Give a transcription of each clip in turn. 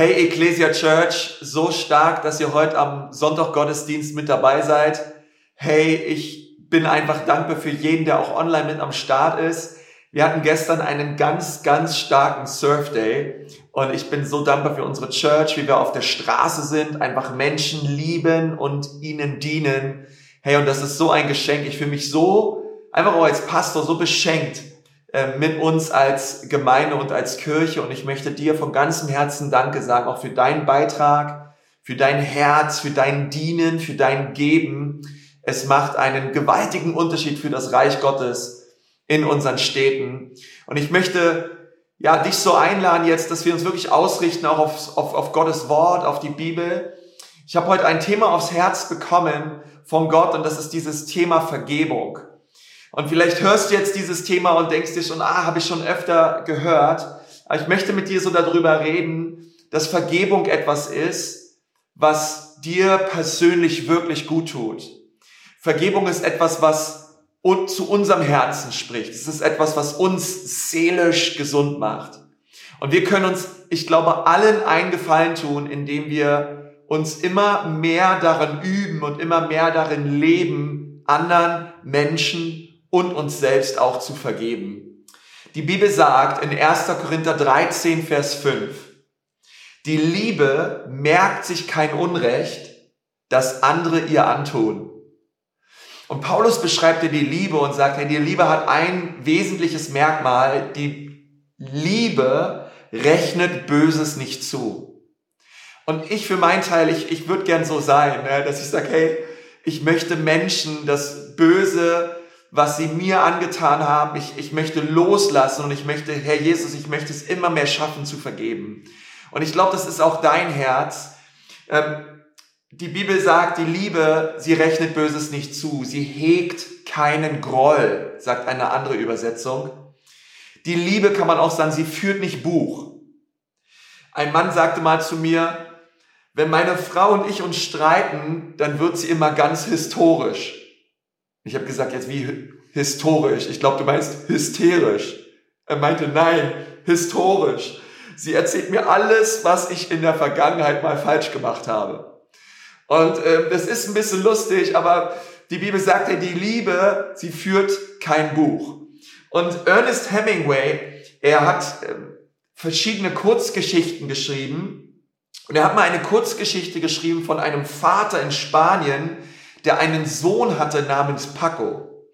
Hey Ecclesia Church, so stark, dass ihr heute am Sonntag Gottesdienst mit dabei seid. Hey, ich bin einfach dankbar für jeden, der auch online mit am Start ist. Wir hatten gestern einen ganz, ganz starken Surf Day und ich bin so dankbar für unsere Church, wie wir auf der Straße sind, einfach Menschen lieben und ihnen dienen. Hey, und das ist so ein Geschenk. Ich fühle mich so, einfach auch als Pastor, so beschenkt, mit uns als Gemeinde und als Kirche. Und ich möchte dir von ganzem Herzen Danke sagen, auch für deinen Beitrag, für dein Herz, für dein Dienen, für dein Geben. Es macht einen gewaltigen Unterschied für das Reich Gottes in unseren Städten. Und ich möchte ja, dich so einladen jetzt, dass wir uns wirklich ausrichten auch auf, auf, auf Gottes Wort, auf die Bibel. Ich habe heute ein Thema aufs Herz bekommen von Gott und das ist dieses Thema Vergebung. Und vielleicht hörst du jetzt dieses Thema und denkst dir schon, ah, habe ich schon öfter gehört. Aber ich möchte mit dir so darüber reden, dass Vergebung etwas ist, was dir persönlich wirklich gut tut. Vergebung ist etwas, was zu unserem Herzen spricht. Es ist etwas, was uns seelisch gesund macht. Und wir können uns, ich glaube, allen einen Gefallen tun, indem wir uns immer mehr darin üben und immer mehr darin leben, anderen Menschen und uns selbst auch zu vergeben. Die Bibel sagt in 1. Korinther 13, Vers 5, die Liebe merkt sich kein Unrecht, das andere ihr antun. Und Paulus beschreibt dir die Liebe und sagt, hey, die Liebe hat ein wesentliches Merkmal, die Liebe rechnet Böses nicht zu. Und ich für meinen Teil, ich, ich würde gern so sein, ne, dass ich sage, hey, ich möchte Menschen das Böse was sie mir angetan haben. Ich, ich möchte loslassen und ich möchte, Herr Jesus, ich möchte es immer mehr schaffen zu vergeben. Und ich glaube, das ist auch dein Herz. Ähm, die Bibel sagt, die Liebe, sie rechnet Böses nicht zu. Sie hegt keinen Groll, sagt eine andere Übersetzung. Die Liebe kann man auch sagen, sie führt nicht Buch. Ein Mann sagte mal zu mir, wenn meine Frau und ich uns streiten, dann wird sie immer ganz historisch. Ich habe gesagt, jetzt wie historisch. Ich glaube, du meinst hysterisch. Er meinte, nein, historisch. Sie erzählt mir alles, was ich in der Vergangenheit mal falsch gemacht habe. Und äh, das ist ein bisschen lustig, aber die Bibel sagt ja, die Liebe, sie führt kein Buch. Und Ernest Hemingway, er hat äh, verschiedene Kurzgeschichten geschrieben. Und er hat mal eine Kurzgeschichte geschrieben von einem Vater in Spanien, der einen Sohn hatte namens Paco.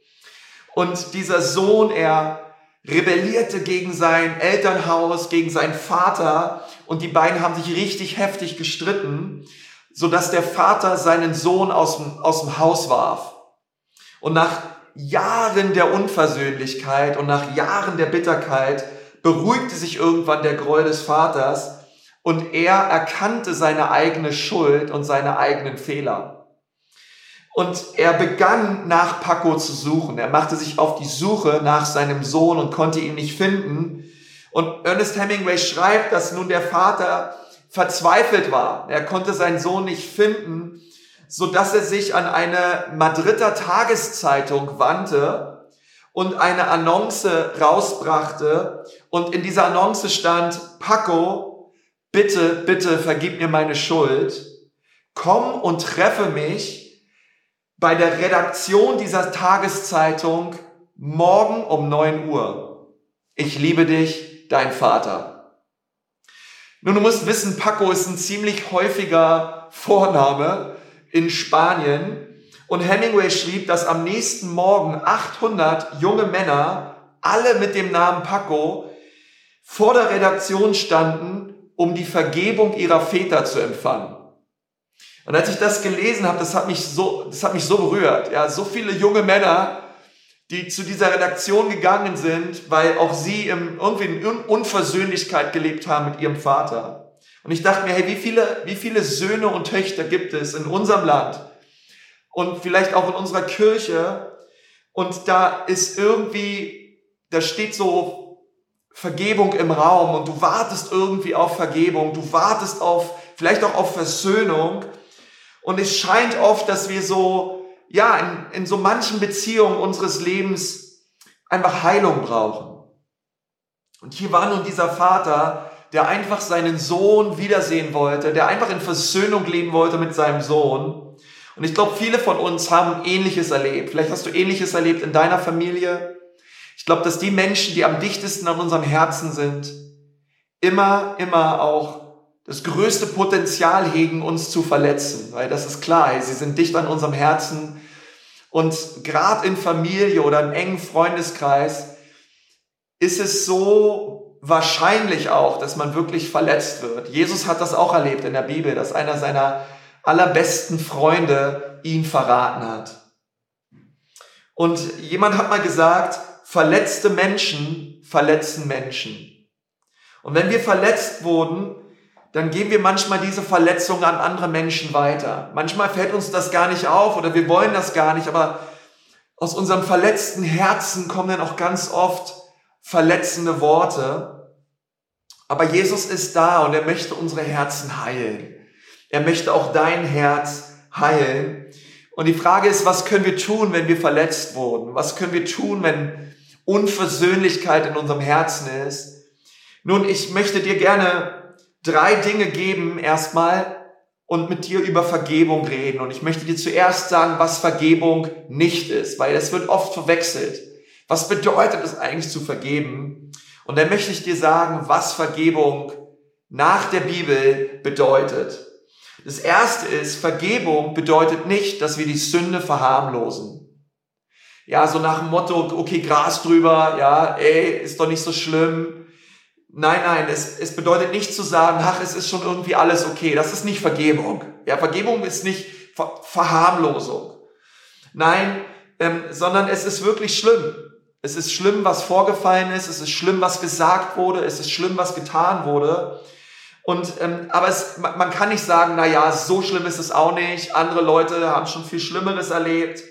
Und dieser Sohn, er rebellierte gegen sein Elternhaus, gegen seinen Vater und die beiden haben sich richtig heftig gestritten, so dass der Vater seinen Sohn aus dem, aus dem Haus warf. Und nach Jahren der Unversöhnlichkeit und nach Jahren der Bitterkeit beruhigte sich irgendwann der Groll des Vaters und er erkannte seine eigene Schuld und seine eigenen Fehler. Und er begann nach Paco zu suchen. Er machte sich auf die Suche nach seinem Sohn und konnte ihn nicht finden. Und Ernest Hemingway schreibt, dass nun der Vater verzweifelt war. Er konnte seinen Sohn nicht finden, so dass er sich an eine Madrider Tageszeitung wandte und eine Annonce rausbrachte. Und in dieser Annonce stand, Paco, bitte, bitte vergib mir meine Schuld. Komm und treffe mich bei der Redaktion dieser Tageszeitung morgen um neun Uhr. Ich liebe dich, dein Vater. Nun, du musst wissen, Paco ist ein ziemlich häufiger Vorname in Spanien. Und Hemingway schrieb, dass am nächsten Morgen 800 junge Männer, alle mit dem Namen Paco, vor der Redaktion standen, um die Vergebung ihrer Väter zu empfangen. Und als ich das gelesen habe, das hat mich so, das hat mich so berührt. Ja, so viele junge Männer, die zu dieser Redaktion gegangen sind, weil auch sie im, irgendwie in Unversöhnlichkeit gelebt haben mit ihrem Vater. Und ich dachte mir, hey, wie viele, wie viele Söhne und Töchter gibt es in unserem Land und vielleicht auch in unserer Kirche? Und da ist irgendwie, da steht so Vergebung im Raum und du wartest irgendwie auf Vergebung, du wartest auf, vielleicht auch auf Versöhnung. Und es scheint oft, dass wir so, ja, in, in so manchen Beziehungen unseres Lebens einfach Heilung brauchen. Und hier war nun dieser Vater, der einfach seinen Sohn wiedersehen wollte, der einfach in Versöhnung leben wollte mit seinem Sohn. Und ich glaube, viele von uns haben Ähnliches erlebt. Vielleicht hast du Ähnliches erlebt in deiner Familie. Ich glaube, dass die Menschen, die am dichtesten an unserem Herzen sind, immer, immer auch das größte Potenzial hegen, uns zu verletzen. Weil das ist klar, sie sind dicht an unserem Herzen. Und gerade in Familie oder im engen Freundeskreis ist es so wahrscheinlich auch, dass man wirklich verletzt wird. Jesus hat das auch erlebt in der Bibel, dass einer seiner allerbesten Freunde ihn verraten hat. Und jemand hat mal gesagt, verletzte Menschen verletzen Menschen. Und wenn wir verletzt wurden, dann geben wir manchmal diese Verletzung an andere Menschen weiter. Manchmal fällt uns das gar nicht auf oder wir wollen das gar nicht, aber aus unserem verletzten Herzen kommen dann auch ganz oft verletzende Worte. Aber Jesus ist da und er möchte unsere Herzen heilen. Er möchte auch dein Herz heilen. Und die Frage ist, was können wir tun, wenn wir verletzt wurden? Was können wir tun, wenn Unversöhnlichkeit in unserem Herzen ist? Nun, ich möchte dir gerne drei Dinge geben erstmal und mit dir über Vergebung reden. Und ich möchte dir zuerst sagen, was Vergebung nicht ist, weil es wird oft verwechselt. Was bedeutet es eigentlich zu vergeben? Und dann möchte ich dir sagen, was Vergebung nach der Bibel bedeutet. Das erste ist, Vergebung bedeutet nicht, dass wir die Sünde verharmlosen. Ja, so nach dem Motto, okay, Gras drüber, ja, ey, ist doch nicht so schlimm. Nein, nein, es, es bedeutet nicht zu sagen, ach, es ist schon irgendwie alles okay. Das ist nicht Vergebung. Ja, Vergebung ist nicht Ver Verharmlosung. Nein, ähm, sondern es ist wirklich schlimm. Es ist schlimm, was vorgefallen ist. Es ist schlimm, was gesagt wurde. Es ist schlimm, was getan wurde. Und ähm, aber es, man kann nicht sagen, na ja, so schlimm ist es auch nicht. Andere Leute haben schon viel Schlimmeres erlebt.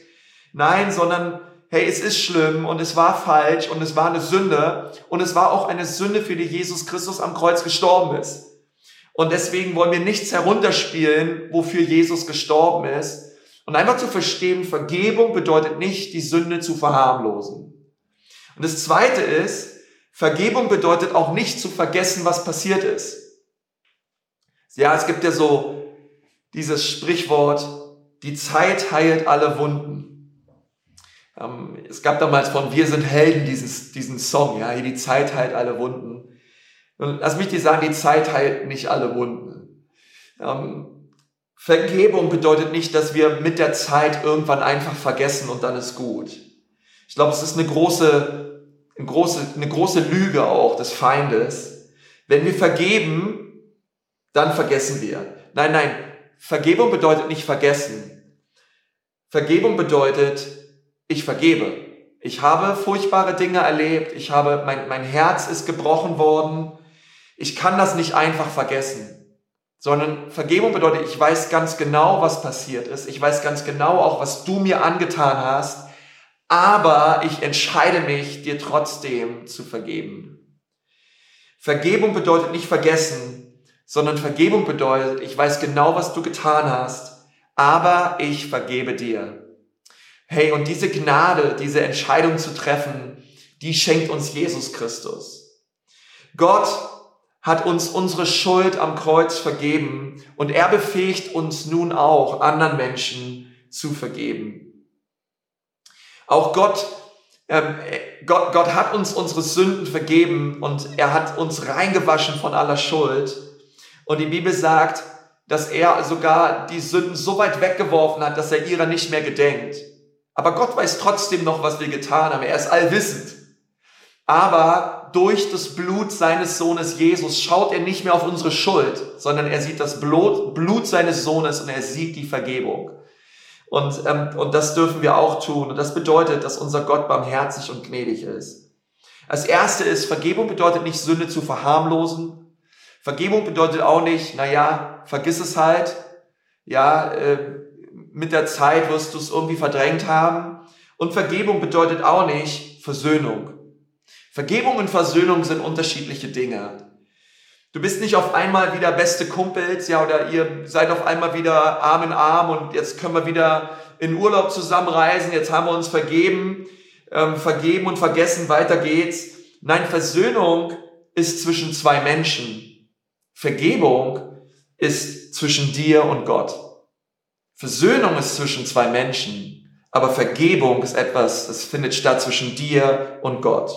Nein, sondern hey, es ist schlimm und es war falsch und es war eine Sünde und es war auch eine Sünde, für die Jesus Christus am Kreuz gestorben ist. Und deswegen wollen wir nichts herunterspielen, wofür Jesus gestorben ist. Und einfach zu verstehen, Vergebung bedeutet nicht, die Sünde zu verharmlosen. Und das Zweite ist, Vergebung bedeutet auch nicht zu vergessen, was passiert ist. Ja, es gibt ja so dieses Sprichwort, die Zeit heilt alle Wunden. Ähm, es gab damals von Wir sind Helden dieses, diesen Song, ja, die Zeit heilt alle Wunden. Und lass mich dir sagen, die Zeit heilt nicht alle Wunden. Ähm, Vergebung bedeutet nicht, dass wir mit der Zeit irgendwann einfach vergessen und dann ist gut. Ich glaube, es ist eine große, eine große, eine große Lüge auch des Feindes. Wenn wir vergeben, dann vergessen wir. Nein, nein, Vergebung bedeutet nicht vergessen. Vergebung bedeutet, ich vergebe. Ich habe furchtbare Dinge erlebt, ich habe, mein, mein Herz ist gebrochen worden. Ich kann das nicht einfach vergessen. Sondern Vergebung bedeutet, ich weiß ganz genau, was passiert ist. Ich weiß ganz genau auch, was du mir angetan hast. Aber ich entscheide mich, dir trotzdem zu vergeben. Vergebung bedeutet nicht vergessen, sondern Vergebung bedeutet, ich weiß genau, was du getan hast, aber ich vergebe dir. Hey, und diese Gnade, diese Entscheidung zu treffen, die schenkt uns Jesus Christus. Gott hat uns unsere Schuld am Kreuz vergeben und er befähigt uns nun auch, anderen Menschen zu vergeben. Auch Gott, ähm, Gott, Gott hat uns unsere Sünden vergeben und er hat uns reingewaschen von aller Schuld. Und die Bibel sagt, dass er sogar die Sünden so weit weggeworfen hat, dass er ihrer nicht mehr gedenkt. Aber Gott weiß trotzdem noch, was wir getan haben. Er ist allwissend. Aber durch das Blut seines Sohnes Jesus schaut er nicht mehr auf unsere Schuld, sondern er sieht das Blut, Blut seines Sohnes und er sieht die Vergebung. Und, ähm, und das dürfen wir auch tun. Und das bedeutet, dass unser Gott barmherzig und gnädig ist. Als erste ist, Vergebung bedeutet nicht Sünde zu verharmlosen, Vergebung bedeutet auch nicht, naja, vergiss es halt. Ja, äh, mit der Zeit wirst du es irgendwie verdrängt haben. Und Vergebung bedeutet auch nicht Versöhnung. Vergebung und Versöhnung sind unterschiedliche Dinge. Du bist nicht auf einmal wieder beste Kumpels, ja, oder ihr seid auf einmal wieder Arm in Arm und jetzt können wir wieder in Urlaub zusammenreisen, jetzt haben wir uns vergeben, ähm, vergeben und vergessen, weiter geht's. Nein, Versöhnung ist zwischen zwei Menschen. Vergebung ist zwischen dir und Gott. Versöhnung ist zwischen zwei Menschen, aber Vergebung ist etwas, das findet statt zwischen dir und Gott.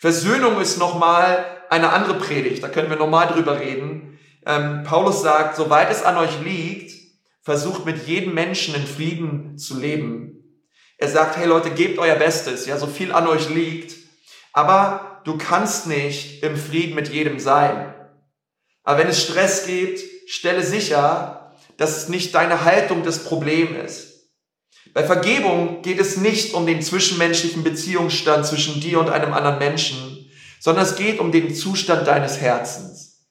Versöhnung ist nochmal eine andere Predigt, da können wir nochmal drüber reden. Ähm, Paulus sagt, soweit es an euch liegt, versucht mit jedem Menschen in Frieden zu leben. Er sagt, hey Leute, gebt euer Bestes, ja, so viel an euch liegt, aber du kannst nicht im Frieden mit jedem sein. Aber wenn es Stress gibt, stelle sicher, dass es nicht deine Haltung das Problem ist. Bei Vergebung geht es nicht um den zwischenmenschlichen Beziehungsstand zwischen dir und einem anderen Menschen, sondern es geht um den Zustand deines Herzens.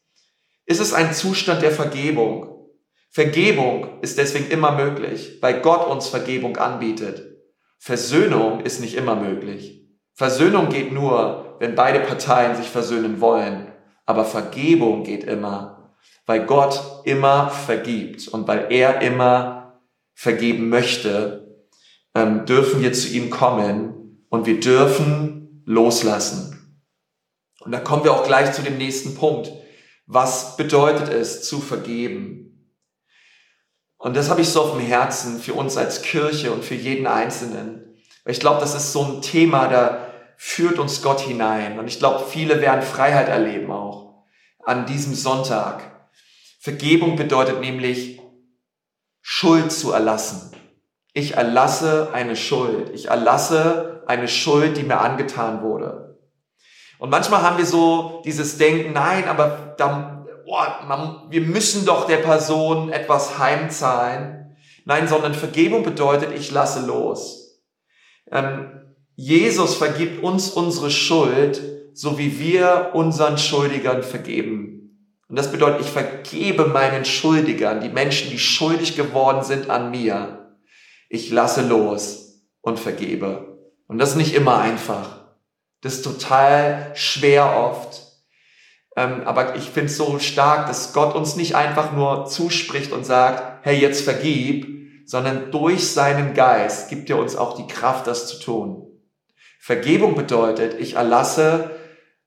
Ist es ein Zustand der Vergebung? Vergebung ist deswegen immer möglich, weil Gott uns Vergebung anbietet. Versöhnung ist nicht immer möglich. Versöhnung geht nur, wenn beide Parteien sich versöhnen wollen. Aber Vergebung geht immer, weil Gott immer vergibt und weil er immer vergeben möchte, ähm, dürfen wir zu ihm kommen und wir dürfen loslassen. Und da kommen wir auch gleich zu dem nächsten Punkt. Was bedeutet es zu vergeben? Und das habe ich so auf dem Herzen für uns als Kirche und für jeden Einzelnen. Ich glaube, das ist so ein Thema, da führt uns Gott hinein. Und ich glaube, viele werden Freiheit erleben auch an diesem Sonntag. Vergebung bedeutet nämlich, Schuld zu erlassen. Ich erlasse eine Schuld. Ich erlasse eine Schuld, die mir angetan wurde. Und manchmal haben wir so dieses Denken, nein, aber da, oh, man, wir müssen doch der Person etwas heimzahlen. Nein, sondern Vergebung bedeutet, ich lasse los. Ähm, Jesus vergibt uns unsere Schuld, so wie wir unseren Schuldigern vergeben. Und das bedeutet, ich vergebe meinen Schuldigern, die Menschen, die schuldig geworden sind an mir. Ich lasse los und vergebe. Und das ist nicht immer einfach. Das ist total schwer oft. Ähm, aber ich finde es so stark, dass Gott uns nicht einfach nur zuspricht und sagt, hey, jetzt vergib, sondern durch seinen Geist gibt er uns auch die Kraft, das zu tun. Vergebung bedeutet, ich erlasse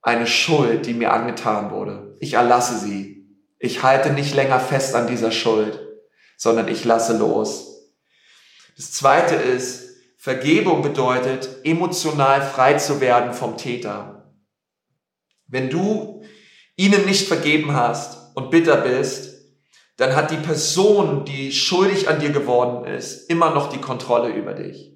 eine Schuld, die mir angetan wurde. Ich erlasse sie. Ich halte nicht länger fest an dieser Schuld, sondern ich lasse los. Das zweite ist, Vergebung bedeutet, emotional frei zu werden vom Täter. Wenn du ihnen nicht vergeben hast und bitter bist, dann hat die Person, die schuldig an dir geworden ist, immer noch die Kontrolle über dich.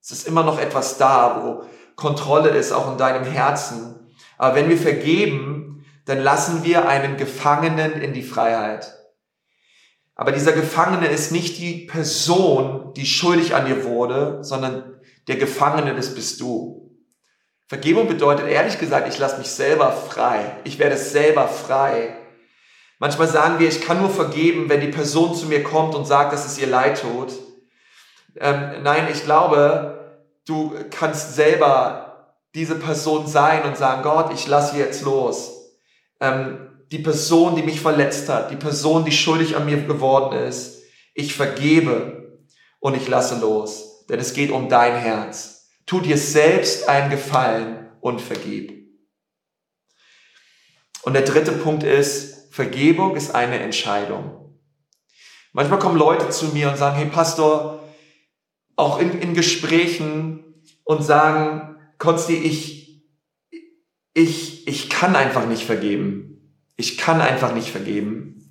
Es ist immer noch etwas da, wo Kontrolle ist, auch in deinem Herzen. Aber wenn wir vergeben, dann lassen wir einen Gefangenen in die Freiheit. Aber dieser Gefangene ist nicht die Person, die schuldig an dir wurde, sondern der Gefangene, das bist du. Vergebung bedeutet ehrlich gesagt, ich lasse mich selber frei. Ich werde selber frei. Manchmal sagen wir, ich kann nur vergeben, wenn die Person zu mir kommt und sagt, dass es ihr leid tut. Ähm, nein, ich glaube, Du kannst selber diese Person sein und sagen, Gott, ich lasse jetzt los. Ähm, die Person, die mich verletzt hat, die Person, die schuldig an mir geworden ist, ich vergebe und ich lasse los. Denn es geht um dein Herz. Tu dir selbst einen Gefallen und vergib. Und der dritte Punkt ist, Vergebung ist eine Entscheidung. Manchmal kommen Leute zu mir und sagen, hey Pastor, auch in, in Gesprächen und sagen, Konsti, ich, ich, ich kann einfach nicht vergeben. Ich kann einfach nicht vergeben.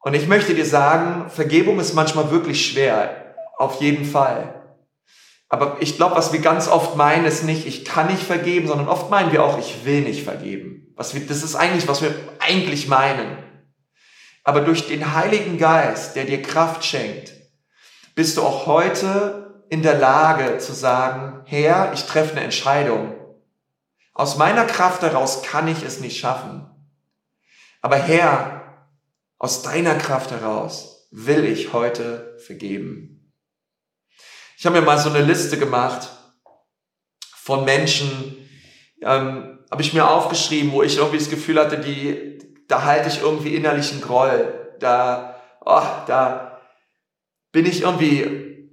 Und ich möchte dir sagen, Vergebung ist manchmal wirklich schwer. Auf jeden Fall. Aber ich glaube, was wir ganz oft meinen, ist nicht, ich kann nicht vergeben, sondern oft meinen wir auch, ich will nicht vergeben. Was wir, das ist eigentlich, was wir eigentlich meinen. Aber durch den Heiligen Geist, der dir Kraft schenkt, bist du auch heute in der Lage zu sagen, Herr, ich treffe eine Entscheidung. Aus meiner Kraft heraus kann ich es nicht schaffen. Aber Herr, aus deiner Kraft heraus will ich heute vergeben. Ich habe mir mal so eine Liste gemacht von Menschen, ähm, habe ich mir aufgeschrieben, wo ich irgendwie das Gefühl hatte, die, da halte ich irgendwie innerlichen Groll. Da, oh, da, bin ich irgendwie,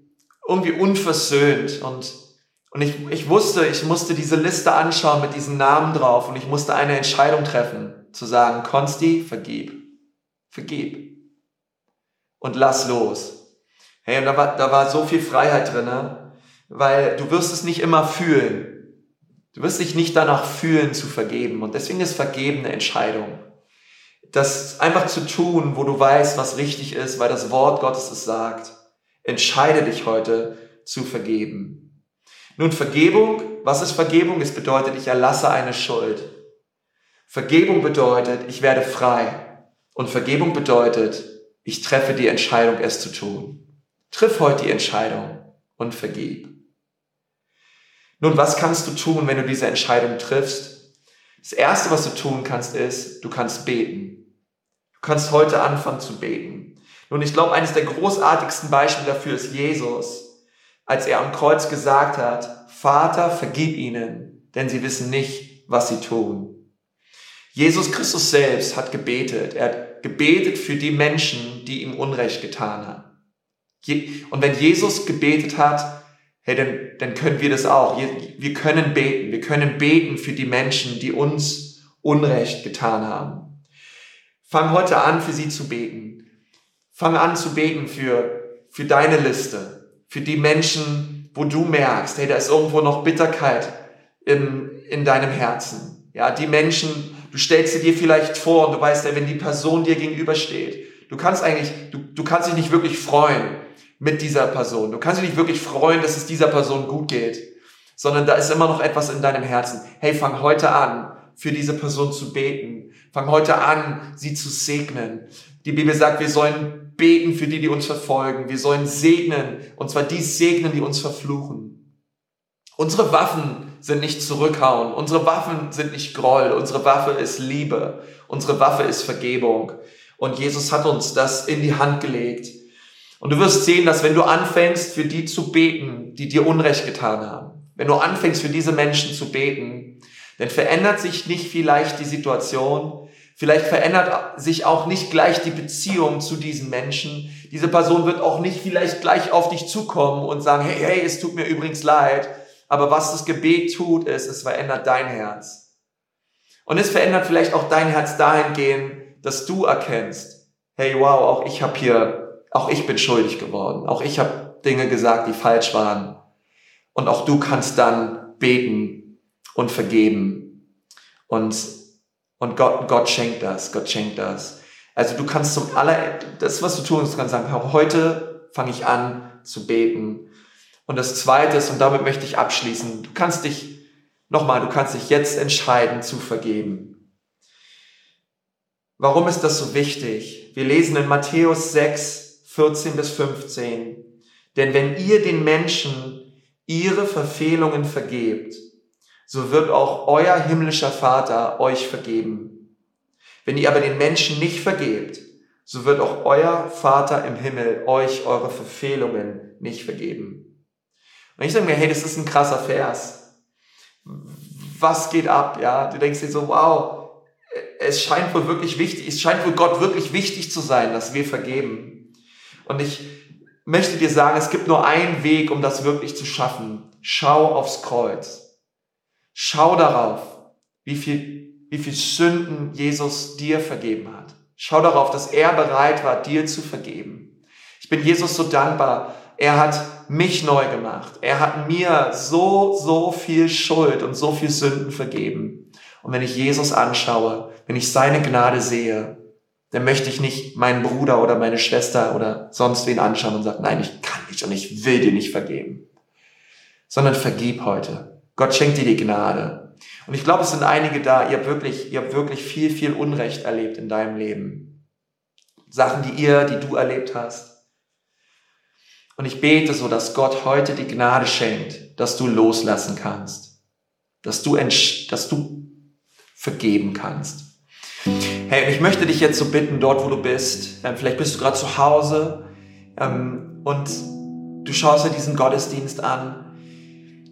irgendwie unversöhnt und, Und ich, ich wusste, ich musste diese Liste anschauen mit diesen Namen drauf und ich musste eine Entscheidung treffen, zu sagen, Konsti, vergib. Vergib. Und lass los. Hey, und da war, da war so viel Freiheit drinne, weil du wirst es nicht immer fühlen. Du wirst dich nicht danach fühlen zu vergeben. Und deswegen ist Vergeben eine Entscheidung. Das einfach zu tun, wo du weißt, was richtig ist, weil das Wort Gottes es sagt. Entscheide dich heute zu vergeben. Nun, Vergebung, was ist Vergebung? Es bedeutet, ich erlasse eine Schuld. Vergebung bedeutet, ich werde frei. Und Vergebung bedeutet, ich treffe die Entscheidung, es zu tun. Triff heute die Entscheidung und vergib. Nun, was kannst du tun, wenn du diese Entscheidung triffst? Das Erste, was du tun kannst, ist, du kannst beten. Du kannst heute anfangen zu beten. Nun, ich glaube, eines der großartigsten Beispiele dafür ist Jesus als er am Kreuz gesagt hat, Vater, vergib ihnen, denn sie wissen nicht, was sie tun. Jesus Christus selbst hat gebetet. Er hat gebetet für die Menschen, die ihm Unrecht getan haben. Und wenn Jesus gebetet hat, hey, dann, dann können wir das auch. Wir können beten. Wir können beten für die Menschen, die uns Unrecht getan haben. Fang heute an, für sie zu beten. Fang an zu beten für, für deine Liste für die Menschen, wo du merkst, hey, da ist irgendwo noch Bitterkeit in, in deinem Herzen. Ja, die Menschen, du stellst sie dir vielleicht vor und du weißt, hey, wenn die Person dir gegenübersteht, du kannst eigentlich, du, du kannst dich nicht wirklich freuen mit dieser Person. Du kannst dich nicht wirklich freuen, dass es dieser Person gut geht, sondern da ist immer noch etwas in deinem Herzen. Hey, fang heute an, für diese Person zu beten. Fang heute an, sie zu segnen. Die Bibel sagt, wir sollen beten für die, die uns verfolgen. Wir sollen segnen, und zwar die segnen, die uns verfluchen. Unsere Waffen sind nicht zurückhauen. Unsere Waffen sind nicht Groll. Unsere Waffe ist Liebe. Unsere Waffe ist Vergebung. Und Jesus hat uns das in die Hand gelegt. Und du wirst sehen, dass wenn du anfängst, für die zu beten, die dir Unrecht getan haben, wenn du anfängst, für diese Menschen zu beten, dann verändert sich nicht vielleicht die Situation, Vielleicht verändert sich auch nicht gleich die Beziehung zu diesen Menschen. Diese Person wird auch nicht vielleicht gleich auf dich zukommen und sagen, hey, hey, es tut mir übrigens leid. Aber was das Gebet tut, ist, es verändert dein Herz. Und es verändert vielleicht auch dein Herz dahingehend, dass du erkennst, hey, wow, auch ich habe hier, auch ich bin schuldig geworden. Auch ich habe Dinge gesagt, die falsch waren. Und auch du kannst dann beten und vergeben. Und und Gott, Gott schenkt das, Gott schenkt das. Also du kannst zum aller, das was du tun kannst, kannst sagen, heute fange ich an zu beten. Und das zweite ist, und damit möchte ich abschließen, du kannst dich, nochmal, du kannst dich jetzt entscheiden zu vergeben. Warum ist das so wichtig? Wir lesen in Matthäus 6, 14 bis 15. Denn wenn ihr den Menschen ihre Verfehlungen vergebt, so wird auch euer himmlischer Vater euch vergeben. Wenn ihr aber den Menschen nicht vergebt, so wird auch euer Vater im Himmel euch eure Verfehlungen nicht vergeben. Und ich sage mir, hey, das ist ein krasser Vers. Was geht ab? Ja, du denkst dir so, wow, es scheint wohl wirklich wichtig, es scheint wohl Gott wirklich wichtig zu sein, dass wir vergeben. Und ich möchte dir sagen, es gibt nur einen Weg, um das wirklich zu schaffen. Schau aufs Kreuz. Schau darauf, wie viel, wie viel Sünden Jesus dir vergeben hat. Schau darauf, dass er bereit war, dir zu vergeben. Ich bin Jesus so dankbar. Er hat mich neu gemacht. Er hat mir so, so viel Schuld und so viel Sünden vergeben. Und wenn ich Jesus anschaue, wenn ich seine Gnade sehe, dann möchte ich nicht meinen Bruder oder meine Schwester oder sonst wen anschauen und sagen, nein, ich kann nicht und ich will dir nicht vergeben. Sondern vergib heute. Gott schenkt dir die Gnade. Und ich glaube, es sind einige da, ihr habt wirklich, ihr habt wirklich viel, viel Unrecht erlebt in deinem Leben. Sachen, die ihr, die du erlebt hast. Und ich bete so, dass Gott heute die Gnade schenkt, dass du loslassen kannst. Dass du, dass du vergeben kannst. Hey, ich möchte dich jetzt so bitten, dort wo du bist, ähm, vielleicht bist du gerade zu Hause ähm, und du schaust dir diesen Gottesdienst an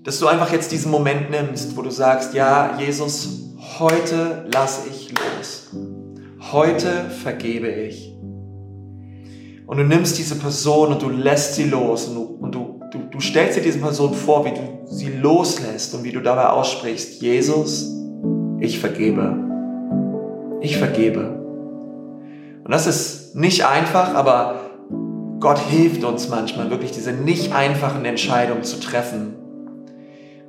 dass du einfach jetzt diesen Moment nimmst, wo du sagst, ja, Jesus, heute lasse ich los. Heute vergebe ich. Und du nimmst diese Person und du lässt sie los und du, und du, du, du stellst dir diese Person vor, wie du sie loslässt und wie du dabei aussprichst, Jesus, ich vergebe. Ich vergebe. Und das ist nicht einfach, aber Gott hilft uns manchmal wirklich diese nicht einfachen Entscheidungen zu treffen,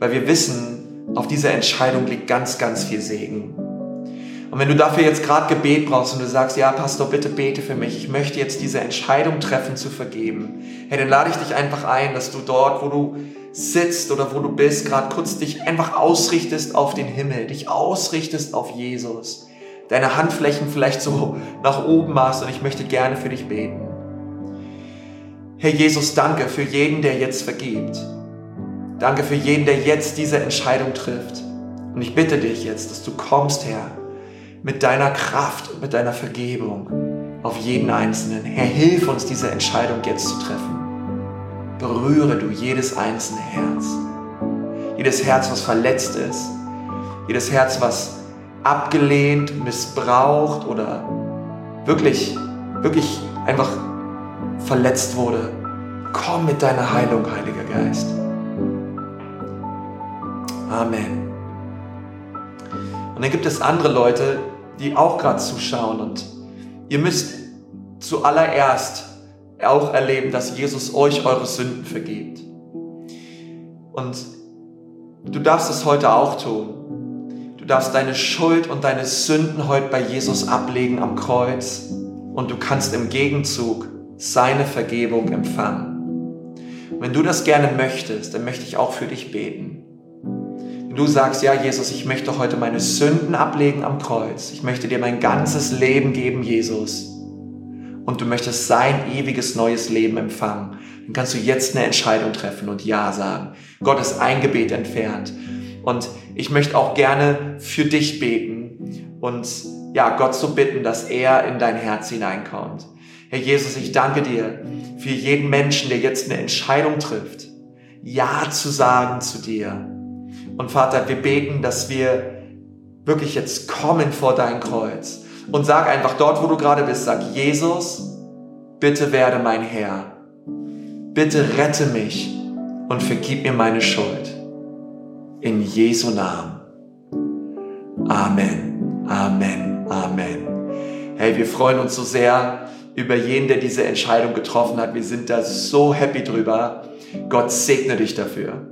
weil wir wissen, auf dieser Entscheidung liegt ganz, ganz viel Segen. Und wenn du dafür jetzt gerade Gebet brauchst und du sagst, ja, Pastor, bitte bete für mich, ich möchte jetzt diese Entscheidung treffen zu vergeben, hey, dann lade ich dich einfach ein, dass du dort, wo du sitzt oder wo du bist, gerade kurz dich einfach ausrichtest auf den Himmel, dich ausrichtest auf Jesus, deine Handflächen vielleicht so nach oben machst und ich möchte gerne für dich beten. Herr Jesus, danke für jeden, der jetzt vergibt. Danke für jeden, der jetzt diese Entscheidung trifft. Und ich bitte dich jetzt, dass du kommst, Herr, mit deiner Kraft und mit deiner Vergebung auf jeden Einzelnen. Herr, hilf uns, diese Entscheidung jetzt zu treffen. Berühre du jedes einzelne Herz. Jedes Herz, was verletzt ist. Jedes Herz, was abgelehnt, missbraucht oder wirklich, wirklich einfach verletzt wurde. Komm mit deiner Heilung, Heiliger Geist. Amen. Und dann gibt es andere Leute, die auch gerade zuschauen und ihr müsst zuallererst auch erleben, dass Jesus euch eure Sünden vergibt. Und du darfst es heute auch tun. Du darfst deine Schuld und deine Sünden heute bei Jesus ablegen am Kreuz und du kannst im Gegenzug seine Vergebung empfangen. Und wenn du das gerne möchtest, dann möchte ich auch für dich beten. Du sagst, ja Jesus, ich möchte heute meine Sünden ablegen am Kreuz, ich möchte dir mein ganzes Leben geben, Jesus, und du möchtest sein ewiges neues Leben empfangen, dann kannst du jetzt eine Entscheidung treffen und Ja sagen. Gott ist ein Gebet entfernt. Und ich möchte auch gerne für dich beten und ja, Gott so bitten, dass er in dein Herz hineinkommt. Herr Jesus, ich danke dir für jeden Menschen, der jetzt eine Entscheidung trifft, Ja zu sagen zu dir und Vater, wir beten, dass wir wirklich jetzt kommen vor dein Kreuz und sag einfach dort, wo du gerade bist, sag Jesus, bitte werde mein Herr. Bitte rette mich und vergib mir meine Schuld. In Jesu Namen. Amen. Amen. Amen. Hey, wir freuen uns so sehr über jeden, der diese Entscheidung getroffen hat. Wir sind da so happy drüber. Gott segne dich dafür.